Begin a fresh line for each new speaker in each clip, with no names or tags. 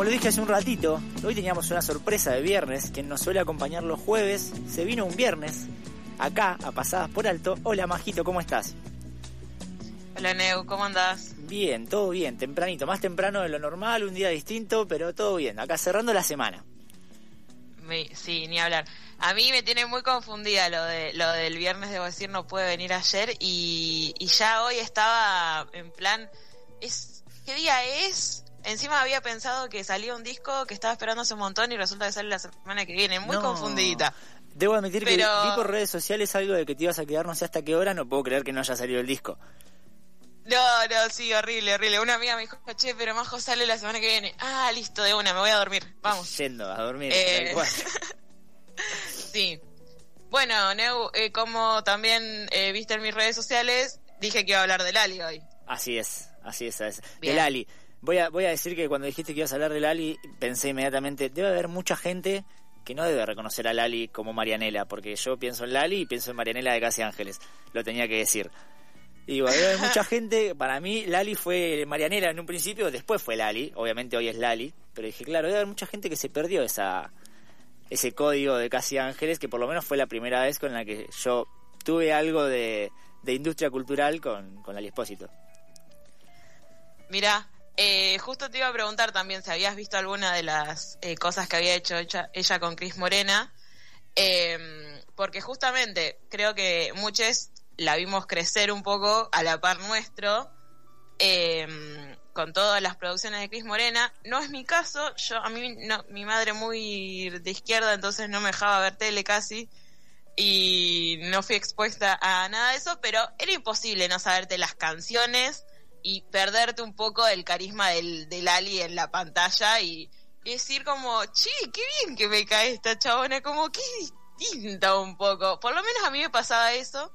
Como lo dije hace un ratito, hoy teníamos una sorpresa de viernes. Quien nos suele acompañar los jueves se vino un viernes acá a Pasadas por Alto. Hola Majito, ¿cómo estás?
Hola Neu, ¿cómo andás?
Bien, todo bien, tempranito, más temprano de lo normal, un día distinto, pero todo bien, acá cerrando la semana.
sí, ni hablar. A mí me tiene muy confundida lo de lo del viernes, debo decir, no puede venir ayer y, y ya hoy estaba en plan, es ¿qué día es? Encima había pensado que salía un disco que estaba esperando hace un montón y resulta que sale la semana que viene, muy confundidita.
Debo admitir que vi por redes sociales algo de que te ibas a quedar no sé hasta qué hora, no puedo creer que no haya salido el disco.
No, no, sí, horrible, horrible. Una amiga me dijo, che, pero Majo sale la semana que viene. Ah, listo, de una, me voy a dormir. Vamos.
Yendo a dormir.
Eh... sí. Bueno, Neu, eh, como también eh, viste en mis redes sociales, dije que iba a hablar del Ali hoy.
Así es, así es, es. Del Ali. Voy a, voy a decir que cuando dijiste que ibas a hablar del Ali, pensé inmediatamente, debe haber mucha gente que no debe reconocer a Lali como Marianela, porque yo pienso en Lali y pienso en Marianela de Casi Ángeles. Lo tenía que decir. Y digo, hay mucha gente, para mí Lali fue Marianela en un principio, después fue Lali, obviamente hoy es Lali, pero dije, claro, debe haber mucha gente que se perdió esa ese código de Casi Ángeles, que por lo menos fue la primera vez con la que yo tuve algo de, de industria cultural con, con Lali Espósito.
Mira, eh, justo te iba a preguntar también si habías visto alguna de las eh, cosas que había hecho ella, con Cris Morena, em, porque justamente creo que muchos la vimos crecer un poco a la par nuestro, em, con todas las producciones de Cris Morena. No es mi caso, yo a mí no, mi madre muy de izquierda, entonces no me dejaba ver tele casi y no fui expuesta a nada de eso, pero era imposible no saberte las canciones y perderte un poco el carisma del, del Ali en la pantalla y, decir como, che, qué bien que me cae esta chabona, como que distinta un poco. Por lo menos a mí me pasaba eso.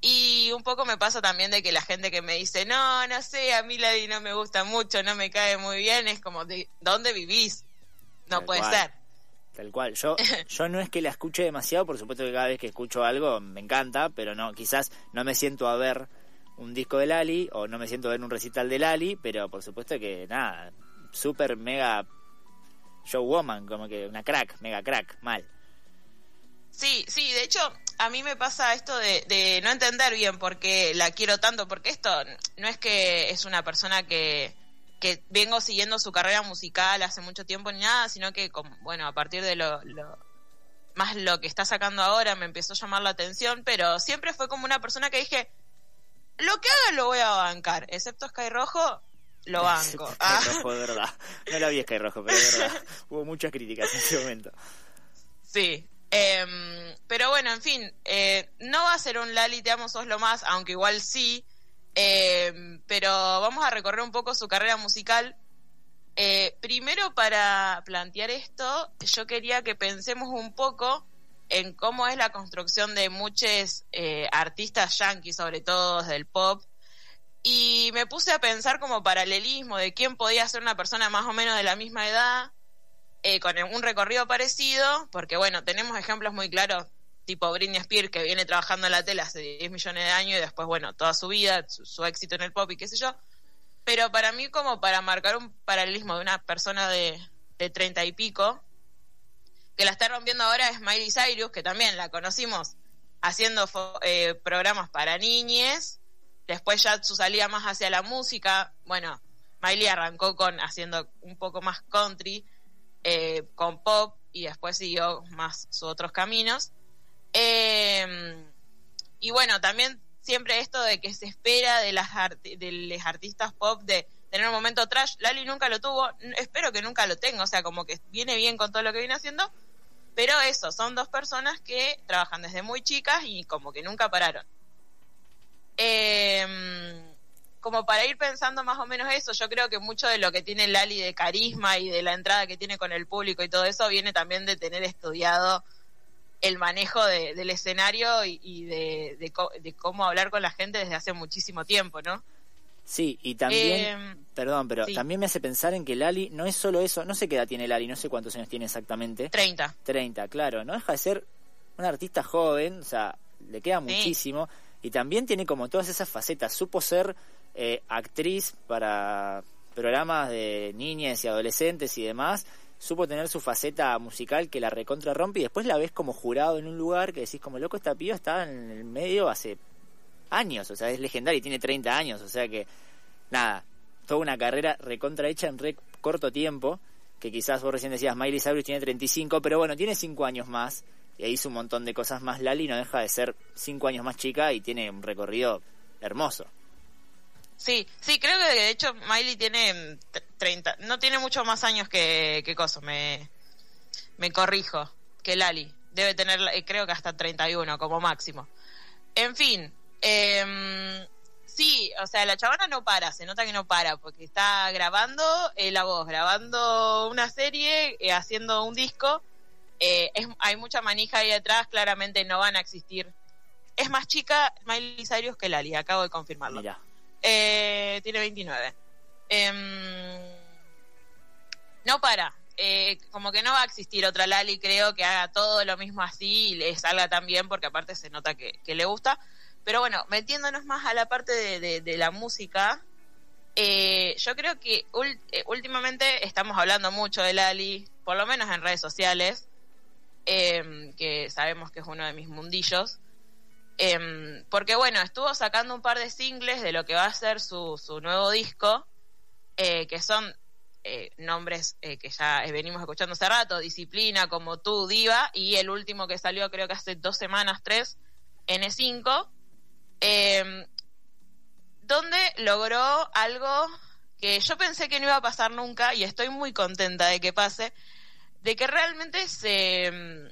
Y un poco me pasa también de que la gente que me dice, no, no sé, a mí Lali no me gusta mucho, no me cae muy bien, es como, de, ¿dónde vivís? No puede ser.
Tal cual. Yo, yo no es que la escuche demasiado, por supuesto que cada vez que escucho algo me encanta, pero no, quizás no me siento a ver un disco de Lali o no me siento ver un recital de Lali, pero por supuesto que nada, super mega showwoman, como que una crack, mega crack, mal.
Sí, sí, de hecho, a mí me pasa esto de, de no entender bien por qué la quiero tanto, porque esto no es que es una persona que, que vengo siguiendo su carrera musical hace mucho tiempo ni nada, sino que, bueno, a partir de lo, lo, más lo que está sacando ahora me empezó a llamar la atención, pero siempre fue como una persona que dije, lo que haga lo voy a bancar, excepto Sky Rojo, lo banco.
Sky ah. Rojo, de verdad. No la vi Sky Rojo, pero de verdad. Hubo muchas críticas en ese momento.
Sí. Eh, pero bueno, en fin, eh, no va a ser un Lali, te amo, sos lo más, aunque igual sí. Eh, pero vamos a recorrer un poco su carrera musical. Eh, primero, para plantear esto, yo quería que pensemos un poco en cómo es la construcción de muchos eh, artistas yankees, sobre todo del pop, y me puse a pensar como paralelismo de quién podía ser una persona más o menos de la misma edad, eh, con un recorrido parecido, porque bueno, tenemos ejemplos muy claros, tipo Britney Spears, que viene trabajando en la tele hace 10 millones de años y después, bueno, toda su vida, su, éxito en el pop y qué sé yo. Pero para mí, como para marcar un paralelismo de una persona de, de 30 y pico, que la está rompiendo ahora es Miley Cyrus, que también la conocimos haciendo eh, programas para niñes, después ya su salida más hacia la música, bueno, Miley arrancó con haciendo un poco más country, eh, con pop, y después siguió más sus otros caminos. Em, y bueno, también siempre esto de que se espera de las de los artistas pop de tener un momento trash, Lali nunca lo tuvo, espero que nunca lo tenga, o sea, como que viene bien con todo lo que viene haciendo, pero eso, son dos personas que trabajan desde muy chicas y como que nunca pararon. Em, como para ir pensando más o menos eso, yo creo que mucho de lo que tiene Lali de carisma y de la entrada que tiene con el público y todo eso viene también de tener estudiado el manejo del escenario y, de, cómo hablar con la gente desde hace muchísimo tiempo, ¿no?
Sí, y también, eh, perdón, pero también me hace pensar en que Lali no es solo eso, no sé qué edad tiene Lali, no sé cuántos años tiene exactamente.
30.
30, claro, no deja de ser una artista joven, o sea, le queda muchísimo, y también tiene como todas esas facetas, supo ser eh, actriz para programas de niñas y adolescentes y demás, supo tener su faceta musical que la recontra rompe y después la ves como jurado en un lugar que decís como loco esta piba está en el medio hace años, o sea, es legendaria y tiene 30 años, o sea que nada, toda una carrera recontra hecha en re corto tiempo, que quizás vos recién decías Miley Cyrus tiene 35, pero bueno, tiene 5 años más y hizo un montón de cosas más Lali, no deja de ser 5 años más chica y tiene un recorrido hermoso.
Sí, sí, creo que de hecho Miley tiene 30, no tiene mucho más años que, que Coso, me, me corrijo, que Lali. Debe tener, eh, creo que hasta 31 como máximo. En fin, eh, sí, o sea, la chavana no para, se nota que no para, porque está grabando eh, la voz, grabando una serie, eh, haciendo un disco. Eh, es, hay mucha manija ahí atrás, claramente no van a existir. Es más chica Miley Cyrus que Lali, acabo de confirmarlo. Mira. Eh, tiene 29. Em, no para. Eh, como que no va a existir otra Lali, creo, que haga todo lo mismo así y le salga tan bien, porque aparte se nota que, le gusta. Pero bueno, metiéndonos más a la parte de, la música, eh, yo creo que últimamente estamos hablando mucho de Lali, por lo menos en redes sociales, em, que sabemos que es uno de mis mundillos. Em, porque bueno, estuvo sacando un par de singles de lo que va a ser su, su nuevo disco, eh, que son eh, nombres eh, que ya venimos escuchando hace rato, Disciplina, como tú, Diva, y el último que salió creo que hace dos semanas, tres, N5, em, donde logró algo que yo pensé que no iba a pasar nunca y estoy muy contenta de que pase, de que realmente se, em,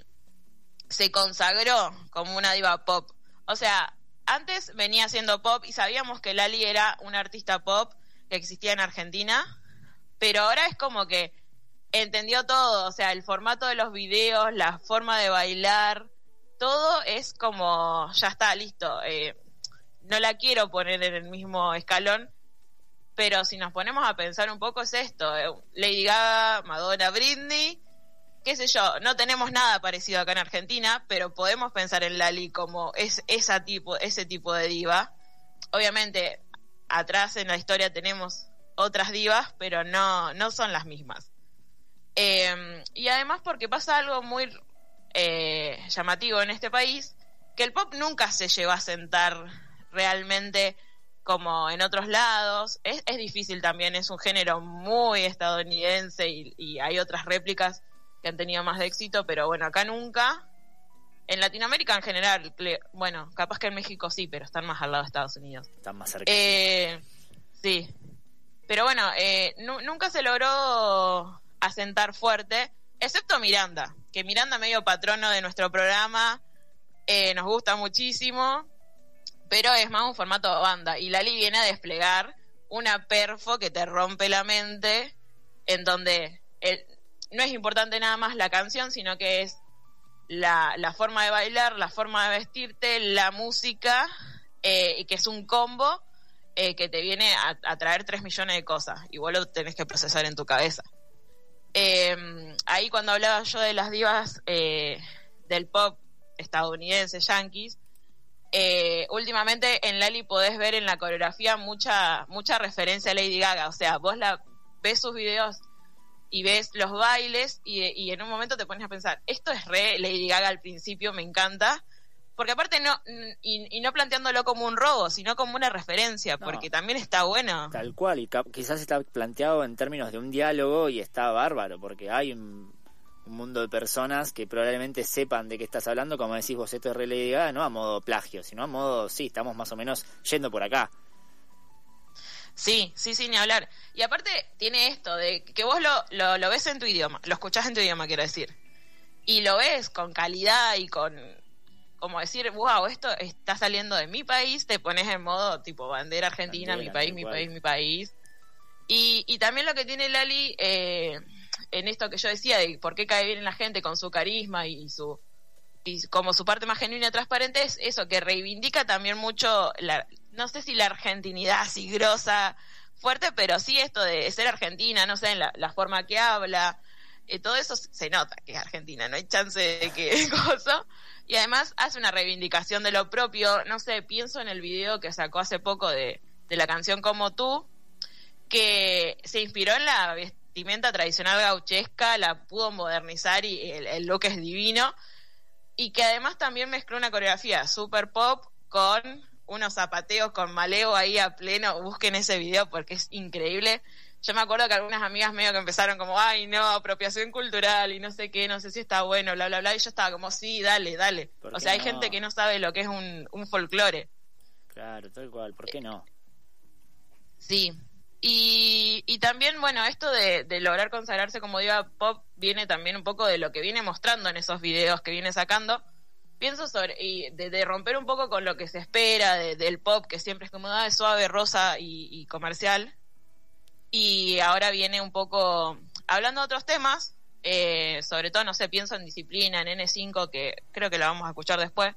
se consagró como una diva pop. O sea, antes venía haciendo pop y sabíamos que Lali era una artista pop que existía en Argentina, pero ahora es como que entendió todo, o sea, el formato de los videos, la forma de bailar, todo es como, ya está, listo. Eh, no la quiero poner en el mismo escalón, pero si nos ponemos a pensar un poco es esto, eh, Lady Gaga, Madonna, Britney, qué sé yo, no tenemos nada parecido acá en Argentina, pero podemos pensar en Lali como es esa tipo, ese tipo de diva. Obviamente, atrás en la historia tenemos otras divas, pero no, no son las mismas. Em, y además porque pasa algo muy eh, llamativo en este país, que el pop nunca se lleva a sentar realmente como en otros lados. Es, es difícil también, es un género muy estadounidense y, y hay otras réplicas que han tenido más de éxito, pero bueno, acá nunca. En Latinoamérica en general, bueno, capaz que en México sí, pero están más al lado de Estados Unidos.
Están más cerca.
Eh, sí. Pero bueno, eh, nunca se logró asentar fuerte, excepto Miranda, que Miranda medio patrono de nuestro programa, eh, nos gusta muchísimo, pero es más un formato banda. Y Lali viene a desplegar una perfo que te rompe la mente, en donde no es importante nada más la canción, sino que es la, forma de bailar, la forma de vestirte, la música, eh, que es un combo eh, que te viene a, traer tres millones de cosas y lo tenés que procesar en tu cabeza. Em, ahí cuando hablaba yo de las divas eh, del pop estadounidense, yankees, eh, últimamente en Lali podés ver en la coreografía mucha mucha referencia a Lady Gaga, o sea, vos la ves sus videos y ves los bailes y, en un momento te pones a pensar, esto es re Lady Gaga al principio, me encanta, porque aparte no, y, no planteándolo como un robo, sino como una referencia, porque también está bueno.
Tal cual, y quizás está planteado en términos de un diálogo y está bárbaro, porque hay un, mundo de personas que probablemente sepan de qué estás hablando, como decís vos, esto es re Lady Gaga, no a modo plagio, sino a modo, sí, estamos más o menos yendo por acá.
Sí, sí, sí, ni hablar. Y aparte tiene esto de que vos lo, lo, ves en tu idioma, lo escuchás en tu idioma, quiero decir. Y lo ves con calidad y con, como decir, wow, esto está saliendo de mi país, te pones en modo tipo bandera argentina, mi país, mi país, mi país. Y, y también lo que tiene Lali eh, en esto que yo decía, de por qué cae bien en la gente con su carisma y, su y como su parte más genuina y transparente, es eso, que reivindica también mucho, la, no sé si la argentinidad así grosa, fuerte, pero sí esto de ser argentina, no sé, en la, la forma que habla, eh, todo eso se nota que es argentina, no hay chance de que cosa. Y además hace una reivindicación de lo propio, no sé, pienso en el video que sacó hace poco de, de la canción Como tú, que se inspiró en la vestimenta tradicional gauchesca, la pudo modernizar y el, el look es divino. Y que además también mezcló una coreografía super pop con unos zapateos con maleo ahí a pleno. Busquen ese video porque es increíble. Yo me acuerdo que algunas amigas medio que empezaron como, ay, no, apropiación cultural y no sé qué, no sé si está bueno, bla, bla, bla. Y yo estaba como, sí, dale, dale. O sea, hay gente que no sabe lo que es un, un folclore.
Claro, tal cual, ¿por qué no?
Sí. Y, también, bueno, esto de, lograr consagrarse como diva pop viene también un poco de lo que viene mostrando en esos videos que viene sacando. Pienso sobre y de, romper un poco con lo que se espera de, del pop que siempre es como ah, suave rosa y, comercial y ahora viene un poco hablando de otros temas eh, sobre todo no sé pienso en disciplina en N5 que creo que la vamos a escuchar después.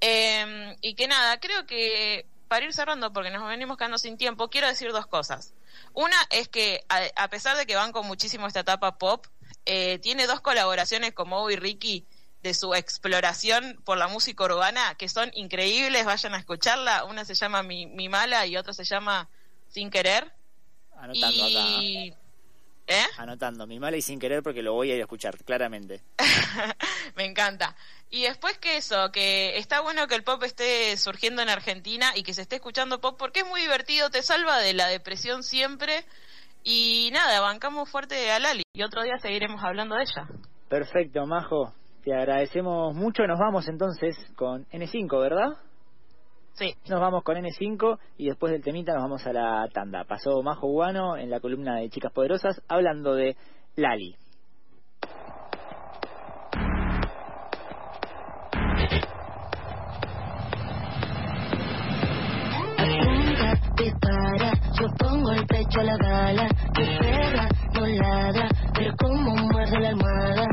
Eh, y que nada creo que para ir cerrando porque nos venimos quedando sin tiempo quiero decir dos cosas una es que a, a pesar de que van con muchísimo esta etapa pop eh, tiene dos colaboraciones con Moe y Ricky de su exploración por la música urbana, que son increíbles, vayan a escucharla. Una se llama Mi, Mi Mala y otra se llama Sin Querer.
Anotando y... acá. ¿Eh? Anotando, Mi Mala y Sin Querer porque lo voy a ir a escuchar, claramente.
Me encanta. Y después que eso, que está bueno que el pop esté surgiendo en Argentina y que se esté escuchando pop porque es muy divertido, te salva de la depresión siempre. Y nada, bancamos fuerte a Lali y otro día seguiremos hablando de ella.
Perfecto, Majo. Te agradecemos mucho. Nos vamos entonces con N5, ¿verdad?
Sí.
Nos vamos con N5 y después del temita nos vamos a la tanda. Pasó Majo Guano en la columna de Chicas Poderosas hablando de Lali.
dispara, yo pongo el pecho a la bala, mi perra no ladra, pero como muerde la almohada